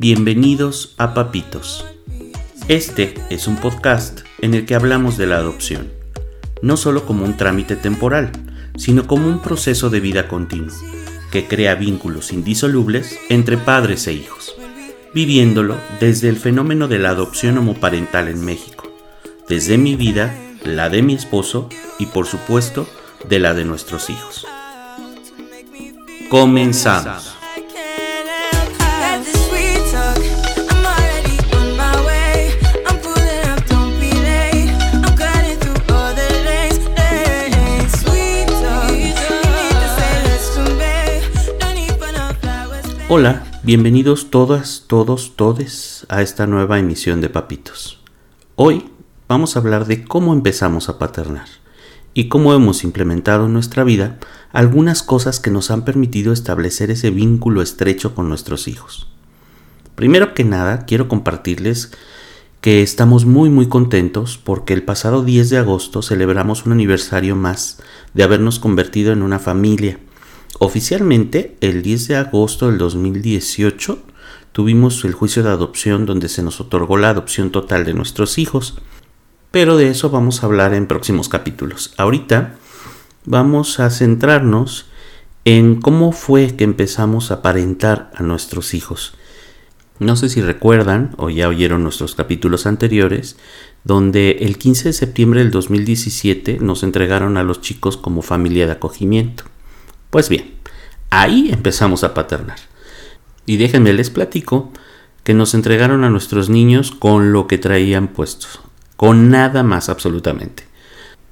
Bienvenidos a Papitos. Este es un podcast en el que hablamos de la adopción, no solo como un trámite temporal, sino como un proceso de vida continuo, que crea vínculos indisolubles entre padres e hijos, viviéndolo desde el fenómeno de la adopción homoparental en México, desde mi vida, la de mi esposo y por supuesto de la de nuestros hijos. Comenzamos. Hola, bienvenidos todas, todos, todes a esta nueva emisión de Papitos. Hoy vamos a hablar de cómo empezamos a paternar y cómo hemos implementado en nuestra vida algunas cosas que nos han permitido establecer ese vínculo estrecho con nuestros hijos. Primero que nada, quiero compartirles que estamos muy muy contentos porque el pasado 10 de agosto celebramos un aniversario más de habernos convertido en una familia Oficialmente, el 10 de agosto del 2018, tuvimos el juicio de adopción donde se nos otorgó la adopción total de nuestros hijos, pero de eso vamos a hablar en próximos capítulos. Ahorita vamos a centrarnos en cómo fue que empezamos a parentar a nuestros hijos. No sé si recuerdan o ya oyeron nuestros capítulos anteriores, donde el 15 de septiembre del 2017 nos entregaron a los chicos como familia de acogimiento. Pues bien, ahí empezamos a paternar. Y déjenme les platico que nos entregaron a nuestros niños con lo que traían puestos, con nada más absolutamente.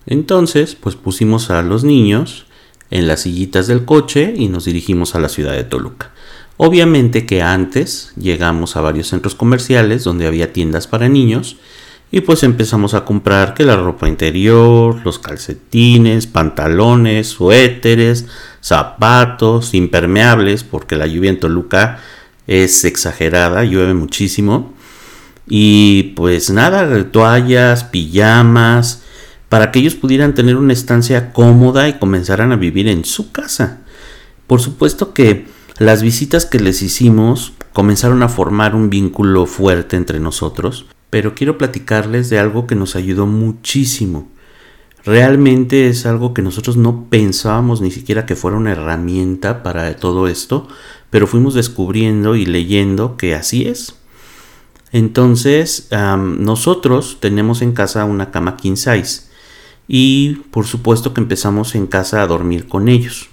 Entonces, pues pusimos a los niños en las sillitas del coche y nos dirigimos a la ciudad de Toluca. Obviamente que antes llegamos a varios centros comerciales donde había tiendas para niños y pues empezamos a comprar que la ropa interior, los calcetines, pantalones, suéteres, zapatos, impermeables, porque la lluvia en Toluca es exagerada, llueve muchísimo. Y pues nada, toallas, pijamas, para que ellos pudieran tener una estancia cómoda y comenzaran a vivir en su casa. Por supuesto que las visitas que les hicimos comenzaron a formar un vínculo fuerte entre nosotros pero quiero platicarles de algo que nos ayudó muchísimo. Realmente es algo que nosotros no pensábamos ni siquiera que fuera una herramienta para todo esto, pero fuimos descubriendo y leyendo que así es. Entonces, nosotros tenemos en casa una cama king size y por supuesto que empezamos en casa a dormir con ellos.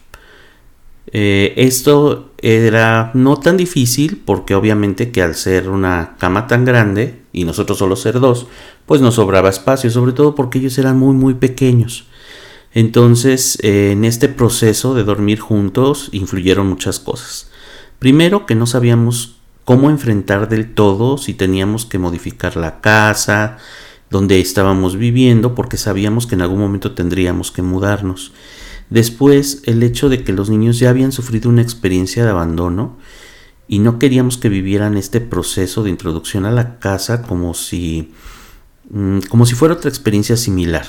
Eh, esto era no tan difícil porque obviamente que al ser una cama tan grande y nosotros solo ser dos, pues nos sobraba espacio, sobre todo porque ellos eran muy muy pequeños. Entonces, eh, en este proceso de dormir juntos influyeron muchas cosas. Primero que no sabíamos cómo enfrentar del todo si teníamos que modificar la casa, donde estábamos viviendo, porque sabíamos que en algún momento tendríamos que mudarnos. Después, el hecho de que los niños ya habían sufrido una experiencia de abandono y no queríamos que vivieran este proceso de introducción a la casa como si, mm, como si fuera otra experiencia similar.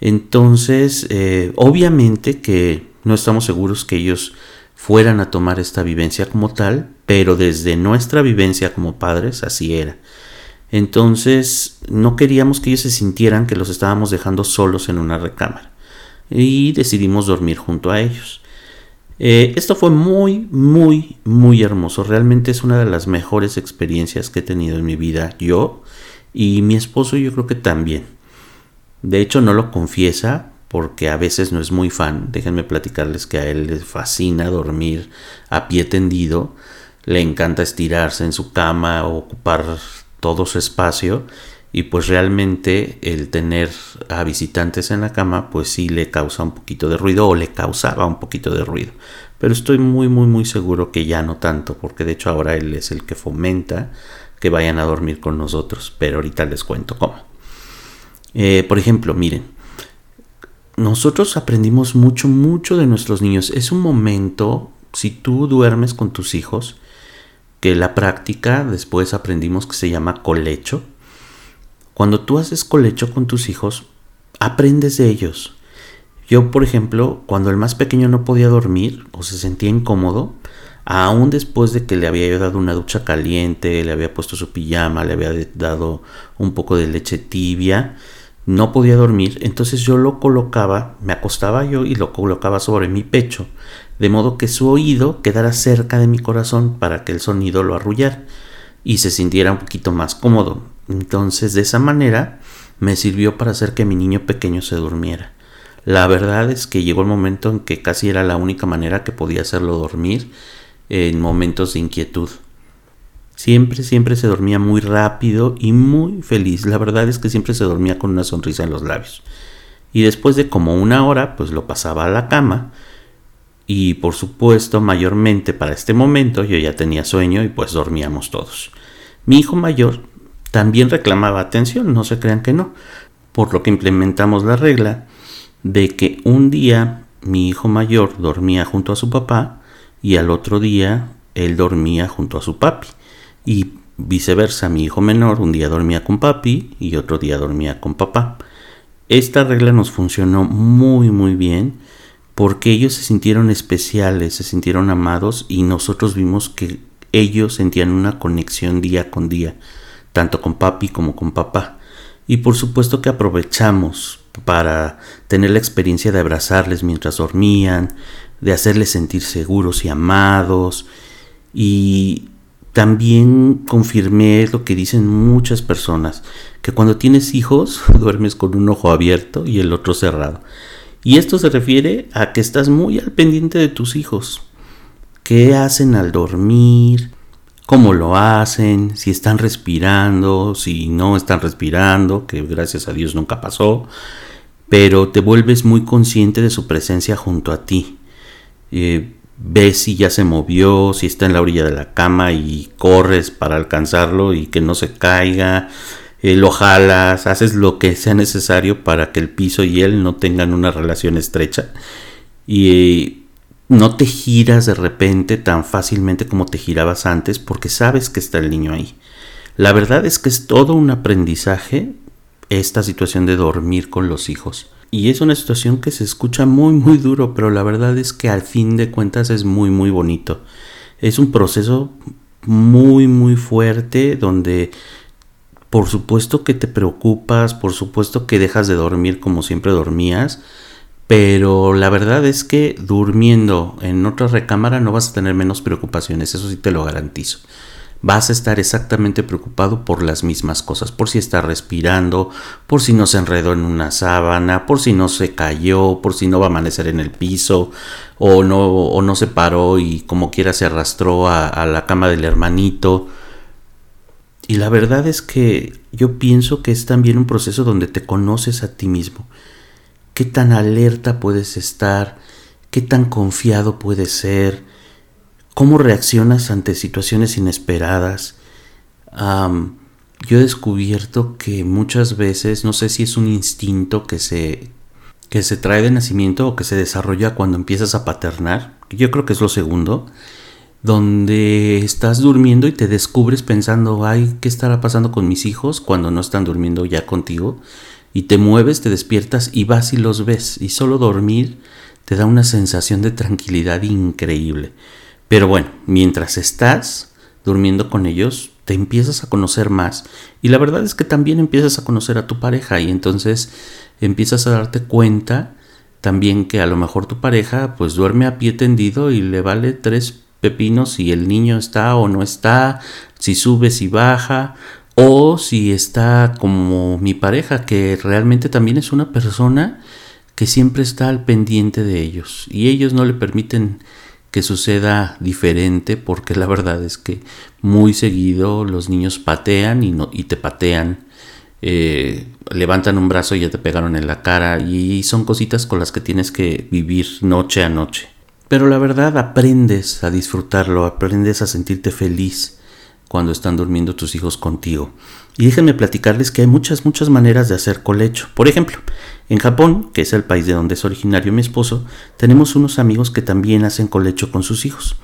Entonces, eh, obviamente que no estamos seguros que ellos fueran a tomar esta vivencia como tal, pero desde nuestra vivencia como padres así era. Entonces, no queríamos que ellos se sintieran que los estábamos dejando solos en una recámara y decidimos dormir junto a ellos. Eh, esto fue muy, muy, muy hermoso. Realmente es una de las mejores experiencias que he tenido en mi vida yo y mi esposo yo creo que también. De hecho no lo confiesa porque a veces no es muy fan. Déjenme platicarles que a él le fascina dormir a pie tendido. Le encanta estirarse en su cama ocupar todo su espacio y pues realmente el tener a visitantes en la cama pues sí le causa un poquito de ruido o le causaba un poquito de ruido. Pero estoy muy muy muy seguro que ya no tanto porque de hecho ahora él es el que fomenta que vayan a dormir con nosotros pero ahorita les cuento cómo. Eh, por ejemplo miren nosotros aprendimos mucho mucho de nuestros niños. Es un momento si tú duermes con tus hijos que la práctica después aprendimos que se llama colecho cuando tú haces colecho con tus hijos, aprendes de ellos. Yo, por ejemplo, cuando el más pequeño no podía dormir o se sentía incómodo, aún después de que le había dado una ducha caliente, le había puesto su pijama, le había dado un poco de leche tibia, no podía dormir, entonces yo lo colocaba, me acostaba yo y lo colocaba sobre mi pecho, de modo que su oído quedara cerca de mi corazón para que el sonido lo arrullara y se sintiera un poquito más cómodo. Entonces de esa manera me sirvió para hacer que mi niño pequeño se durmiera. La verdad es que llegó el momento en que casi era la única manera que podía hacerlo dormir en momentos de inquietud. Siempre, siempre se dormía muy rápido y muy feliz. La verdad es que siempre se dormía con una sonrisa en los labios. Y después de como una hora, pues lo pasaba a la cama. Y por supuesto, mayormente para este momento yo ya tenía sueño y pues dormíamos todos. Mi hijo mayor también reclamaba atención, no se crean que no. Por lo que implementamos la regla de que un día mi hijo mayor dormía junto a su papá y al otro día él dormía junto a su papi. Y viceversa, mi hijo menor un día dormía con papi y otro día dormía con papá. Esta regla nos funcionó muy muy bien porque ellos se sintieron especiales, se sintieron amados y nosotros vimos que ellos sentían una conexión día con día, tanto con papi como con papá. Y por supuesto que aprovechamos para tener la experiencia de abrazarles mientras dormían, de hacerles sentir seguros y amados. Y también confirmé lo que dicen muchas personas, que cuando tienes hijos duermes con un ojo abierto y el otro cerrado. Y esto se refiere a que estás muy al pendiente de tus hijos. ¿Qué hacen al dormir? ¿Cómo lo hacen? Si están respirando, si no están respirando, que gracias a Dios nunca pasó. Pero te vuelves muy consciente de su presencia junto a ti. Eh, ves si ya se movió, si está en la orilla de la cama y corres para alcanzarlo y que no se caiga, eh, lo jalas, haces lo que sea necesario para que el piso y él no tengan una relación estrecha y no te giras de repente tan fácilmente como te girabas antes porque sabes que está el niño ahí. La verdad es que es todo un aprendizaje esta situación de dormir con los hijos. Y es una situación que se escucha muy muy duro, pero la verdad es que al fin de cuentas es muy muy bonito. Es un proceso muy muy fuerte donde por supuesto que te preocupas, por supuesto que dejas de dormir como siempre dormías, pero la verdad es que durmiendo en otra recámara no vas a tener menos preocupaciones, eso sí te lo garantizo vas a estar exactamente preocupado por las mismas cosas, por si está respirando, por si no se enredó en una sábana, por si no se cayó, por si no va a amanecer en el piso, o no, o no se paró y como quiera se arrastró a, a la cama del hermanito. Y la verdad es que yo pienso que es también un proceso donde te conoces a ti mismo. Qué tan alerta puedes estar, qué tan confiado puedes ser, cómo reaccionas ante situaciones inesperadas. yo he descubierto que muchas veces, no sé si es un instinto que se, que se trae de nacimiento o que se desarrolla cuando empiezas a paternar, yo creo que es lo segundo, donde estás durmiendo y te descubres pensando, ay, ¿qué estará pasando con mis hijos cuando no están durmiendo ya contigo? Y te mueves, te despiertas y vas y los ves. Y solo dormir te da una sensación de tranquilidad increíble. Pero bueno, mientras estás durmiendo con ellos, te empiezas a conocer más y la verdad es que también empiezas a conocer a tu pareja y entonces empiezas a darte cuenta también que a lo mejor tu pareja pues duerme a pie tendido y le vale tres pepinos si el niño está o no está, si sube, si baja, o si está como mi pareja, que realmente también es una persona que siempre está al pendiente de ellos y ellos no le permiten que suceda diferente porque la verdad es que muy seguido los niños patean y, te patean, eh, levantan un brazo y ya te pegaron en la cara y son cositas con las que tienes que vivir noche a noche. Pero la verdad aprendes a disfrutarlo, aprendes a sentirte feliz cuando están durmiendo tus hijos contigo. Y déjenme platicarles que hay muchas, muchas maneras de hacer colecho. Por ejemplo, en Japón, que es el país de donde es originario mi esposo, tenemos unos amigos que también hacen colecho con sus hijos.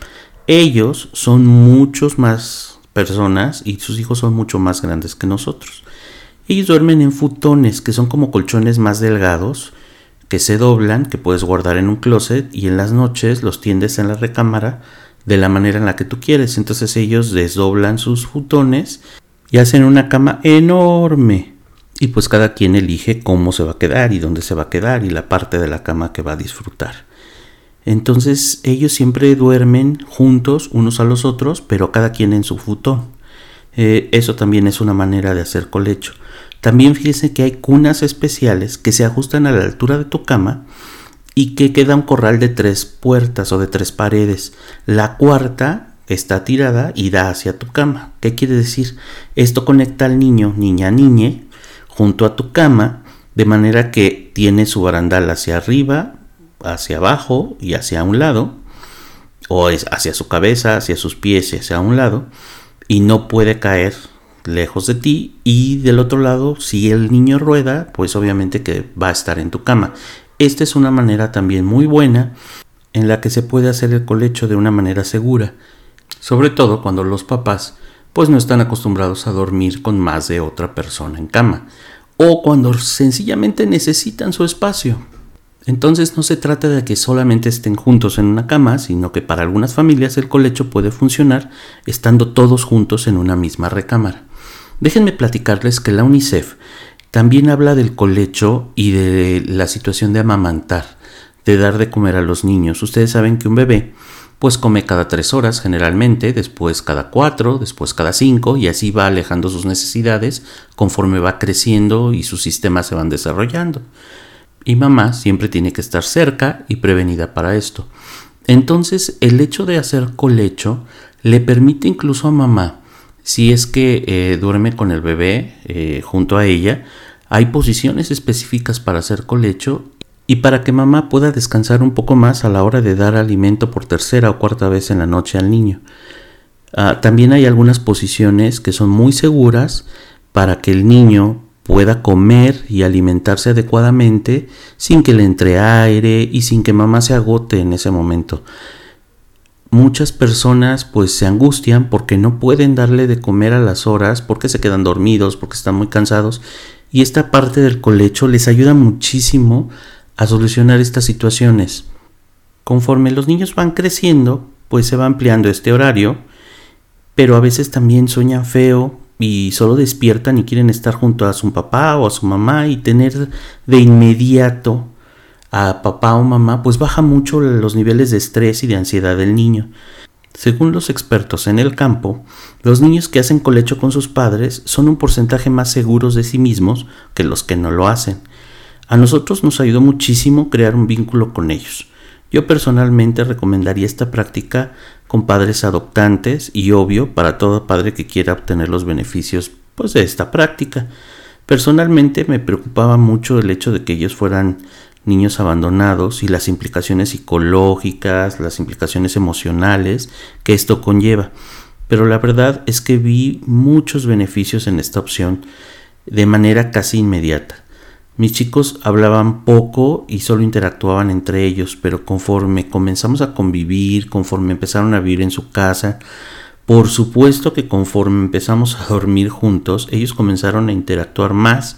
Ellos son muchos más personas y sus hijos son mucho más grandes que nosotros. Ellos duermen en futones, que son como colchones más delgados, que se doblan, que puedes guardar en un closet y en las noches los tiendes en la recámara de la manera en la que tú quieres. Entonces ellos desdoblan sus futones y hacen una cama enorme. Y pues cada quien elige cómo se va a quedar y dónde se va a quedar y la parte de la cama que va a disfrutar. Entonces ellos siempre duermen juntos unos a los otros, pero cada quien en su futón. Eh, eso también es una manera de hacer colecho. También fíjense que hay cunas especiales que se ajustan a la altura de tu cama y que queda un corral de tres puertas o de tres paredes. La cuarta está tirada y da hacia tu cama. ¿Qué quiere decir? Esto conecta al niño, niña, niñe, junto a tu cama, de manera que tiene su barandal hacia arriba, hacia abajo y hacia un lado, o es hacia su cabeza, hacia sus pies y hacia un lado, y no puede caer lejos de ti y del otro lado si el niño rueda pues obviamente que va a estar en tu cama esta es una manera también muy buena en la que se puede hacer el colecho de una manera segura sobre todo cuando los papás pues no están acostumbrados a dormir con más de otra persona en cama o cuando sencillamente necesitan su espacio entonces no se trata de que solamente estén juntos en una cama, sino que para algunas familias el colecho puede funcionar estando todos juntos en una misma recámara. Déjenme platicarles que la UNICEF también habla del colecho y de la situación de amamantar, de dar de comer a los niños. Ustedes saben que un bebé pues come cada tres horas generalmente, después cada cuatro, después cada cinco y así va alejando sus necesidades conforme va creciendo y sus sistemas se van desarrollando y mamá siempre tiene que estar cerca y prevenida para esto. Entonces el hecho de hacer colecho le permite incluso a mamá, si es que eh, duerme con el bebé eh, junto a ella, hay posiciones específicas para hacer colecho y para que mamá pueda descansar un poco más a la hora de dar alimento por tercera o cuarta vez en la noche al niño. Ah, también hay algunas posiciones que son muy seguras para que el niño pueda comer y alimentarse adecuadamente sin que le entre aire y sin que mamá se agote en ese momento. Muchas personas pues se angustian porque no pueden darle de comer a las horas, porque se quedan dormidos, porque están muy cansados y esta parte del colecho les ayuda muchísimo a solucionar estas situaciones. Conforme los niños van creciendo, pues se va ampliando este horario, pero a veces también sueñan feo, y solo despiertan y quieren estar junto a su papá o a su mamá y tener de inmediato a papá o mamá, pues baja mucho los niveles de estrés y de ansiedad del niño. Según los expertos en el campo, los niños que hacen colecho con sus padres son un porcentaje más seguros de sí mismos que los que no lo hacen. A nosotros nos ayudó muchísimo crear un vínculo con ellos. Yo personalmente recomendaría esta práctica con padres adoptantes y obvio para todo padre que quiera obtener los beneficios pues, de esta práctica. Personalmente me preocupaba mucho el hecho de que ellos fueran niños abandonados y las implicaciones psicológicas, las implicaciones emocionales que esto conlleva. Pero la verdad es que vi muchos beneficios en esta opción de manera casi inmediata. Mis chicos hablaban poco y solo interactuaban entre ellos, pero conforme comenzamos a convivir, conforme empezaron a vivir en su casa, por supuesto que conforme empezamos a dormir juntos, ellos comenzaron a interactuar más,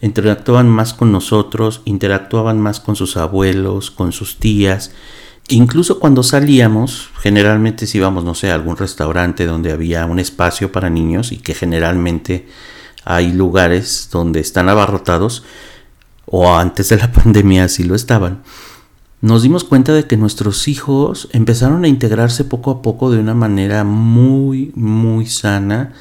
interactuaban más con nosotros, interactuaban más con sus abuelos, con sus tías, Incluso cuando salíamos, generalmente si íbamos, no sé, a algún restaurante donde había un espacio para niños y que generalmente hay lugares donde están abarrotados, o antes de la pandemia así lo estaban, nos dimos cuenta de que nuestros hijos empezaron a integrarse poco a poco de una manera muy, muy sana,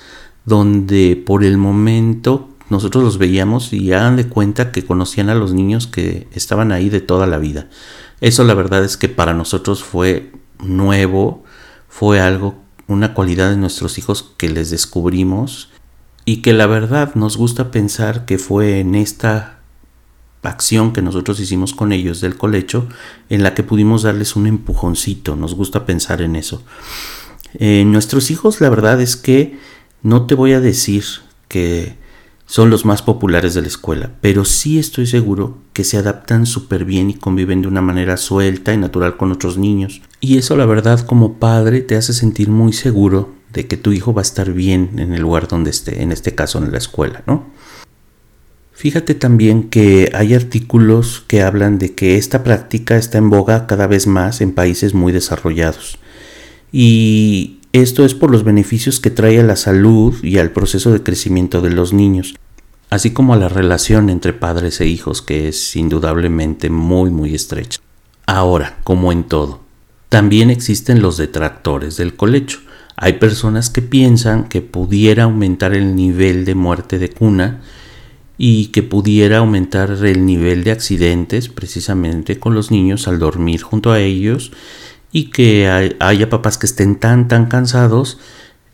donde por el momento nosotros los veíamos y hagan de cuenta que conocían a los niños que estaban ahí de toda la vida. Eso la verdad es que para nosotros fue nuevo, fue algo, una cualidad de nuestros hijos que les descubrimos y que la verdad nos gusta pensar que fue en esta acción que nosotros hicimos con ellos del colecho en la que pudimos darles un empujoncito, nos gusta pensar en eso. Eh, nuestros hijos la verdad es que no te voy a decir que son los más populares de la escuela, pero sí estoy seguro que se adaptan súper bien y conviven de una manera suelta y natural con otros niños. Y eso la verdad como padre te hace sentir muy seguro de que tu hijo va a estar bien en el lugar donde esté, en este caso en la escuela, ¿no? Fíjate también que hay artículos que hablan de que esta práctica está en boga cada vez más en países muy desarrollados. y esto es por los beneficios que trae a la salud y al proceso de crecimiento de los niños, así como a la relación entre padres e hijos que es indudablemente muy muy estrecha. Ahora, como en todo, también existen los detractores del colecho. Hay personas que piensan que pudiera aumentar el nivel de muerte de cuna y que pudiera aumentar el nivel de accidentes precisamente con los niños al dormir junto a ellos y que haya papás que estén tan tan cansados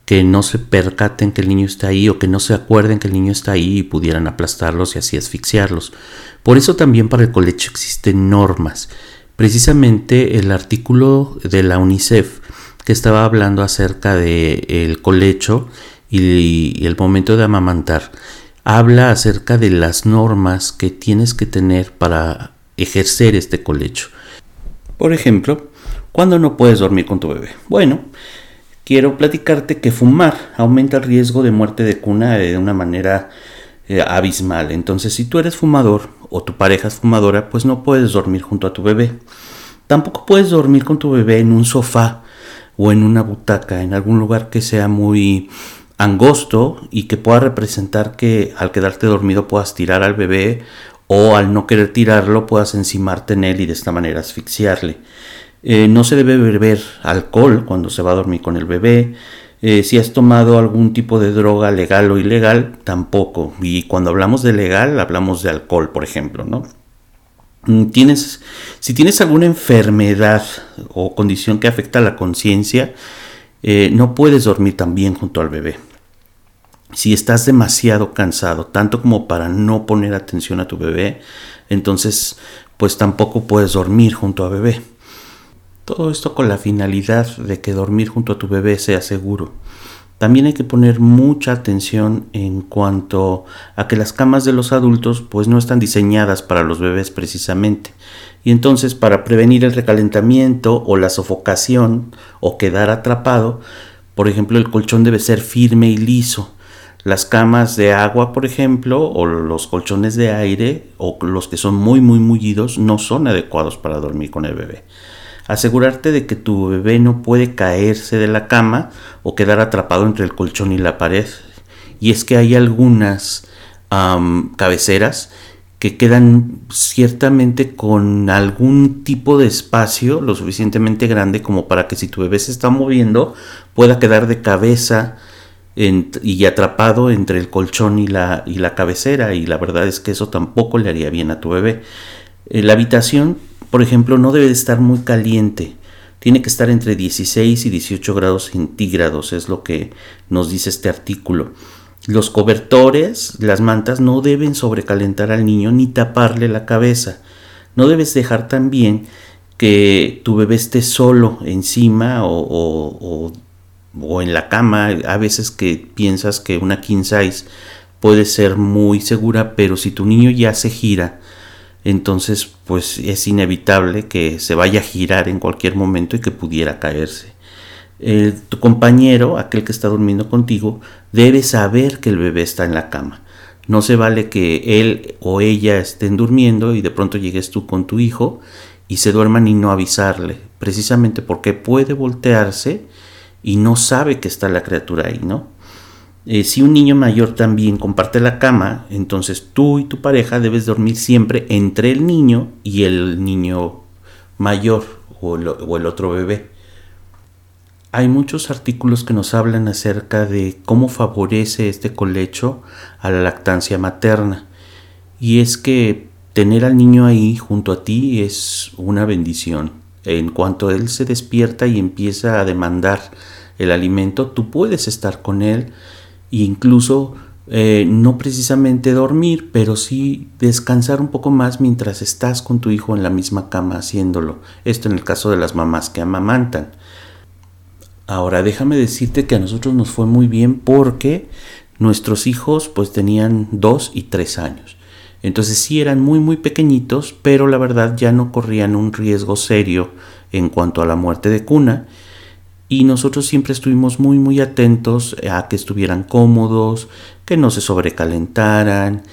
que no se percaten que el niño está ahí o que no se acuerden que el niño está ahí y pudieran aplastarlos y así asfixiarlos. Por eso también para el colecho existen normas. Precisamente el artículo de la UNICEF que estaba hablando acerca del el colecho y el momento de amamantar habla acerca de las normas que tienes que tener para ejercer este colecho. Por ejemplo, ¿cuándo no puedes dormir con tu bebé? Bueno, quiero platicarte que fumar aumenta el riesgo de muerte de cuna de una manera eh, abismal. Entonces, si tú eres fumador o tu pareja es fumadora, pues no puedes dormir junto a tu bebé. Tampoco puedes dormir con tu bebé en un sofá o en una butaca, en algún lugar que sea muy angosto y que pueda representar que al quedarte dormido puedas tirar al bebé o al no querer tirarlo puedas encimarte en él y de esta manera asfixiarle. Eh, no se debe beber alcohol cuando se va a dormir con el bebé. Eh, si has tomado algún tipo de droga legal o ilegal, tampoco. Y cuando hablamos de legal, hablamos de alcohol, por ejemplo, ¿no? Mm, tienes, si tienes alguna enfermedad o condición que afecta a la conciencia, eh, no puedes dormir también junto al bebé. Si estás demasiado cansado, tanto como para no poner atención a tu bebé, entonces pues tampoco puedes dormir junto a bebé. Todo esto con la finalidad de que dormir junto a tu bebé sea seguro. También hay que poner mucha atención en cuanto a que las camas de los adultos pues no están diseñadas para los bebés precisamente. Y entonces para prevenir el recalentamiento o la sofocación o quedar atrapado, por ejemplo el colchón debe ser firme y liso las camas de agua, por ejemplo, o los colchones de aire, o los que son muy, muy mullidos, no son adecuados para dormir con el bebé. Asegurarte de que tu bebé no puede caerse de la cama o quedar atrapado entre el colchón y la pared. Y es que hay algunas cabeceras que quedan ciertamente con algún tipo de espacio lo suficientemente grande como para que si tu bebé se está moviendo pueda quedar de cabeza y atrapado entre el colchón y la, y la cabecera y la verdad es que eso tampoco le haría bien a tu bebé. Eh, la habitación, por ejemplo, no debe de estar muy caliente. Tiene que estar entre 16 y 18 grados centígrados, es lo que nos dice este artículo. Los cobertores, las mantas, no deben sobrecalentar al niño ni taparle la cabeza. No debes dejar también que tu bebé esté solo encima o, o o en la cama, a veces que piensas que una king size puede ser muy segura, pero si tu niño ya se gira, entonces pues es inevitable que se vaya a girar en cualquier momento y que pudiera caerse. tu compañero, aquel que está durmiendo contigo, debe saber que el bebé está en la cama. No se vale que él o ella estén durmiendo y de pronto llegues tú con tu hijo y se duerman y no avisarle, precisamente porque puede voltearse y no sabe que está la criatura ahí, ¿no? Eh, si un niño mayor también comparte la cama, entonces tú y tu pareja debes dormir siempre entre el niño y el niño mayor o el, otro bebé. Hay muchos artículos que nos hablan acerca de cómo favorece este colecho a la lactancia materna. Y es que tener al niño ahí junto a ti es una bendición. En cuanto él se despierta y empieza a demandar el alimento, tú puedes estar con él e incluso eh, no precisamente dormir, pero sí descansar un poco más mientras estás con tu hijo en la misma cama haciéndolo. Esto en el caso de las mamás que amamantan. Ahora déjame decirte que a nosotros nos fue muy bien porque nuestros hijos pues tenían dos y tres años. Entonces sí eran muy muy pequeñitos, pero la verdad ya no corrían un riesgo serio en cuanto a la muerte de cuna. Y nosotros siempre estuvimos muy muy atentos a que estuvieran cómodos, que no se sobrecalentaran,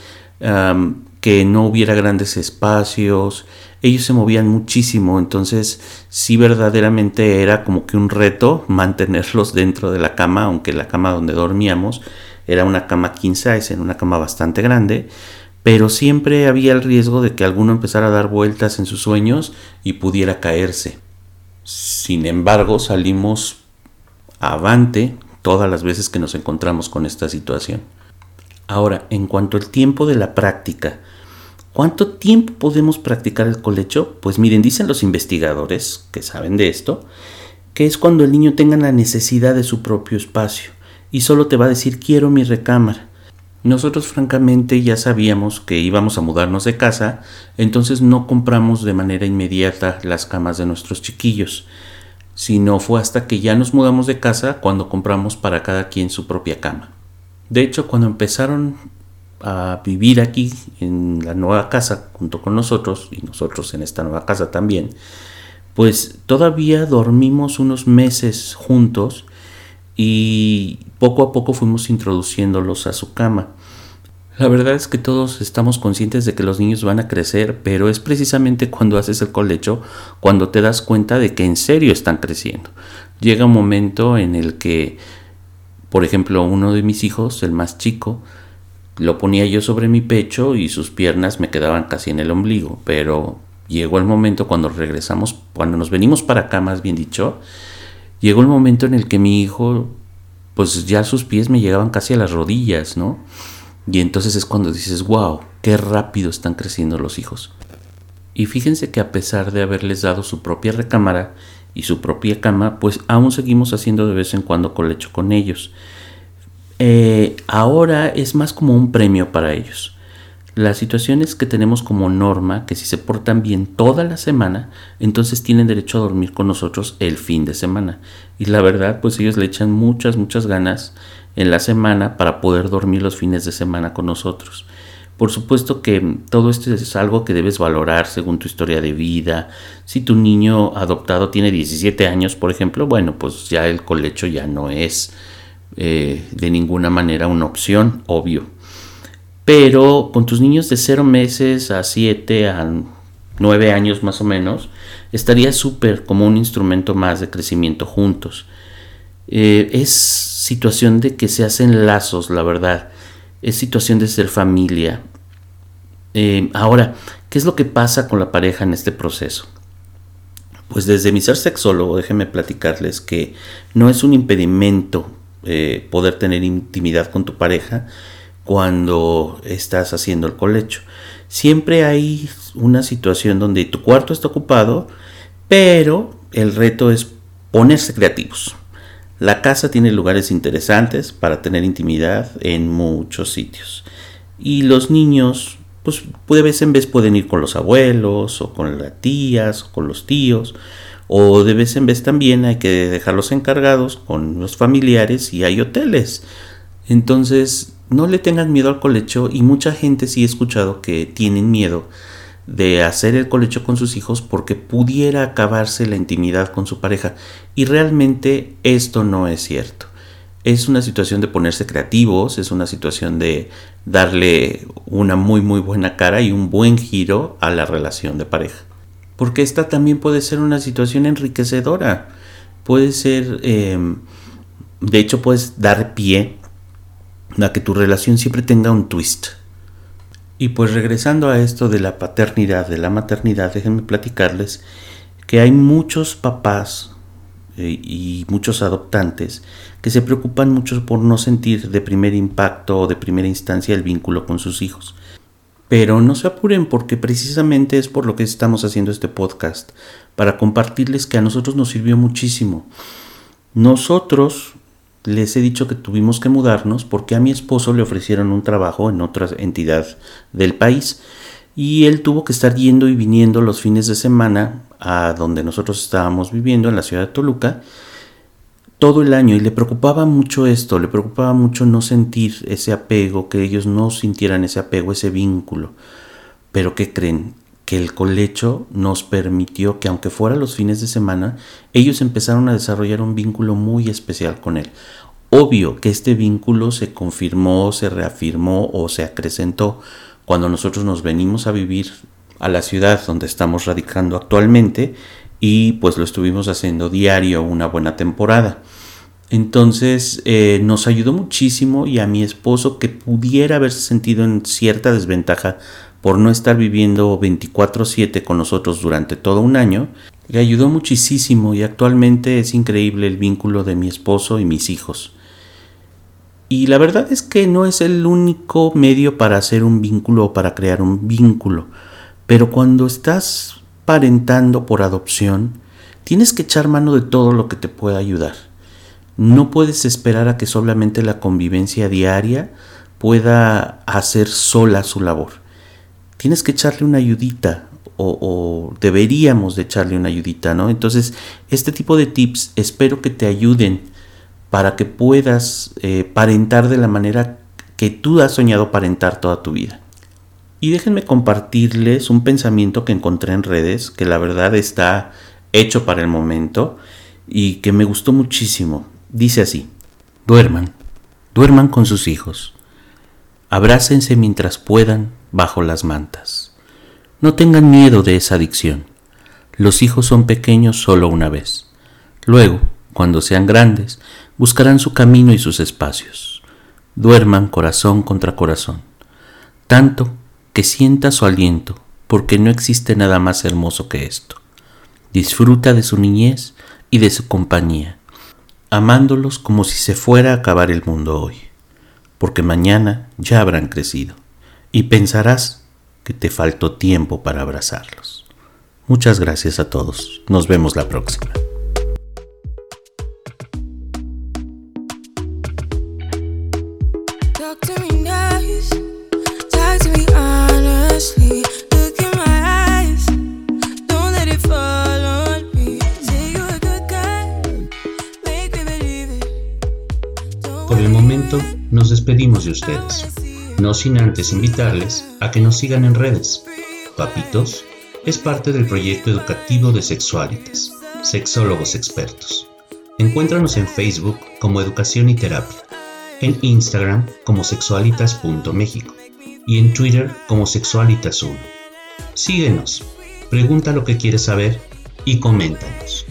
que no hubiera grandes espacios, ellos se movían muchísimo, entonces sí verdaderamente era como que un reto mantenerlos dentro de la cama, aunque la cama donde dormíamos era una cama king size, en una cama bastante grande, pero siempre había el riesgo de que alguno empezara a dar vueltas en sus sueños y pudiera caerse. Sin embargo, salimos avante todas las veces que nos encontramos con esta situación. Ahora, en cuanto al tiempo de la práctica, ¿cuánto tiempo podemos practicar el colecho? Pues miren, dicen los investigadores que saben de esto, que es cuando el niño tenga la necesidad de su propio espacio y solo te va a decir quiero mi recámara. Nosotros francamente ya sabíamos que íbamos a mudarnos de casa, entonces no compramos de manera inmediata las camas de nuestros chiquillos, sino fue hasta que ya nos mudamos de casa cuando compramos para cada quien su propia cama. De hecho, cuando empezaron a vivir aquí en la nueva casa junto con nosotros y nosotros en esta nueva casa también, pues todavía dormimos unos meses juntos y poco a poco fuimos introduciéndolos a su cama. La verdad es que todos estamos conscientes de que los niños van a crecer, pero es precisamente cuando haces el colecho cuando te das cuenta de que en serio están creciendo. Llega un momento en el que por ejemplo, uno de mis hijos, el más chico, lo ponía yo sobre mi pecho y sus piernas me quedaban casi en el ombligo, pero llegó el momento cuando regresamos, cuando nos venimos para acá, más bien dicho, llegó el momento en el que mi hijo, pues ya sus pies me llegaban casi a las rodillas, ¿no? Y entonces es cuando dices, wow, qué rápido están creciendo los hijos. Y fíjense que a pesar de haberles dado su propia recámara, y su propia cama, pues aún seguimos haciendo de vez en cuando colecho con ellos. Eh, ahora es más como un premio para ellos. La situación es que tenemos como norma que si se portan bien toda la semana, entonces tienen derecho a dormir con nosotros el fin de semana. Y la verdad, pues ellos le echan muchas, muchas ganas en la semana para poder dormir los fines de semana con nosotros. Por supuesto que todo esto es algo que debes valorar según tu historia de vida. Si tu niño adoptado tiene 17 años, por ejemplo, bueno, pues ya el colecho ya no es eh, de ninguna manera una opción, obvio. Pero con tus niños de 0 meses a 7 a 9 años más o menos, estaría súper como un instrumento más de crecimiento juntos. Eh, es situación de que se hacen lazos, la verdad es situación de ser familia. Eh, ahora, ¿qué es lo que pasa con la pareja en este proceso? Pues desde mi ser sexólogo, déjenme platicarles que no es un impedimento eh, poder tener intimidad con tu pareja cuando estás haciendo el colecho. Siempre hay una situación donde tu cuarto está ocupado, pero el reto es ponerse creativos. La casa tiene lugares interesantes para tener intimidad en muchos sitios. Y los niños, pues de vez en vez pueden ir con los abuelos o con las tías o con los tíos. O de vez en vez también hay que dejarlos encargados con los familiares y hay hoteles. Entonces, no le tengan miedo al colecho y mucha gente sí he escuchado que tienen miedo de hacer el colecho con sus hijos porque pudiera acabarse la intimidad con su pareja. Y realmente esto no es cierto. Es una situación de ponerse creativos, es una situación de darle una muy muy buena cara y un buen giro a la relación de pareja. Porque esta también puede ser una situación enriquecedora. Puede ser, em, de hecho puedes dar pie a que tu relación siempre tenga un twist y pues regresando a esto de la paternidad, de la maternidad, déjenme platicarles que hay muchos papás eh, y muchos adoptantes que se preocupan mucho por no sentir de primer impacto o de primera instancia el vínculo con sus hijos. Pero no se apuren porque precisamente es por lo que estamos haciendo este podcast, para compartirles que a nosotros nos sirvió muchísimo. Nosotros les he dicho que tuvimos que mudarnos porque a mi esposo le ofrecieron un trabajo en otra entidad del país y él tuvo que estar yendo y viniendo los fines de semana a donde nosotros estábamos viviendo en la ciudad de Toluca todo el año y le preocupaba mucho esto, le preocupaba mucho no sentir ese apego, que ellos no sintieran ese apego, ese vínculo. Pero ¿qué creen? Que el colecho nos permitió que aunque fuera los fines de semana, ellos empezaron a desarrollar un vínculo muy especial con él. Obvio que este vínculo se confirmó, se reafirmó o se acrecentó cuando nosotros nos venimos a vivir a la ciudad donde estamos radicando actualmente y pues lo estuvimos haciendo diario una buena temporada. Entonces eh, nos ayudó muchísimo y a mi esposo que pudiera haberse sentido en cierta desventaja por no estar viviendo 24/7 con nosotros durante todo un año, le ayudó muchísimo y actualmente es increíble el vínculo de mi esposo y mis hijos. Y la verdad es que no es el único medio para hacer un vínculo o para crear un vínculo, pero cuando estás parentando por adopción, tienes que echar mano de todo lo que te pueda ayudar. No puedes esperar a que solamente la convivencia diaria pueda hacer sola su labor. Tienes que echarle una ayudita o, deberíamos de echarle una ayudita, ¿no? Entonces, este tipo de tips espero que te ayuden para que puedas eh, parentar de la manera que tú has soñado parentar toda tu vida. Y déjenme compartirles un pensamiento que encontré en redes, que la verdad está hecho para el momento y que me gustó muchísimo. Dice así, duerman, duerman con sus hijos, abrácense mientras puedan bajo las mantas. No tengan miedo de esa adicción. Los hijos son pequeños solo una vez. Luego, cuando sean grandes, buscarán su camino y sus espacios. Duerman corazón contra corazón, tanto que sienta su aliento, porque no existe nada más hermoso que esto. Disfruta de su niñez y de su compañía, amándolos como si se fuera a acabar el mundo hoy, porque mañana ya habrán crecido, y pensarás que te faltó tiempo para abrazarlos. Muchas gracias a todos. Nos vemos la próxima. Por el momento nos despedimos de ustedes, no sin antes invitarles a que nos sigan en redes. Papitos es parte del proyecto educativo de Sexualitas, Sexólogos Expertos. Encuéntranos en Facebook como Educación y Terapia, en Instagram como sexualitas.méxico y en Twitter como Sexualitas1. Síguenos, pregunta lo que quieres saber y coméntanos.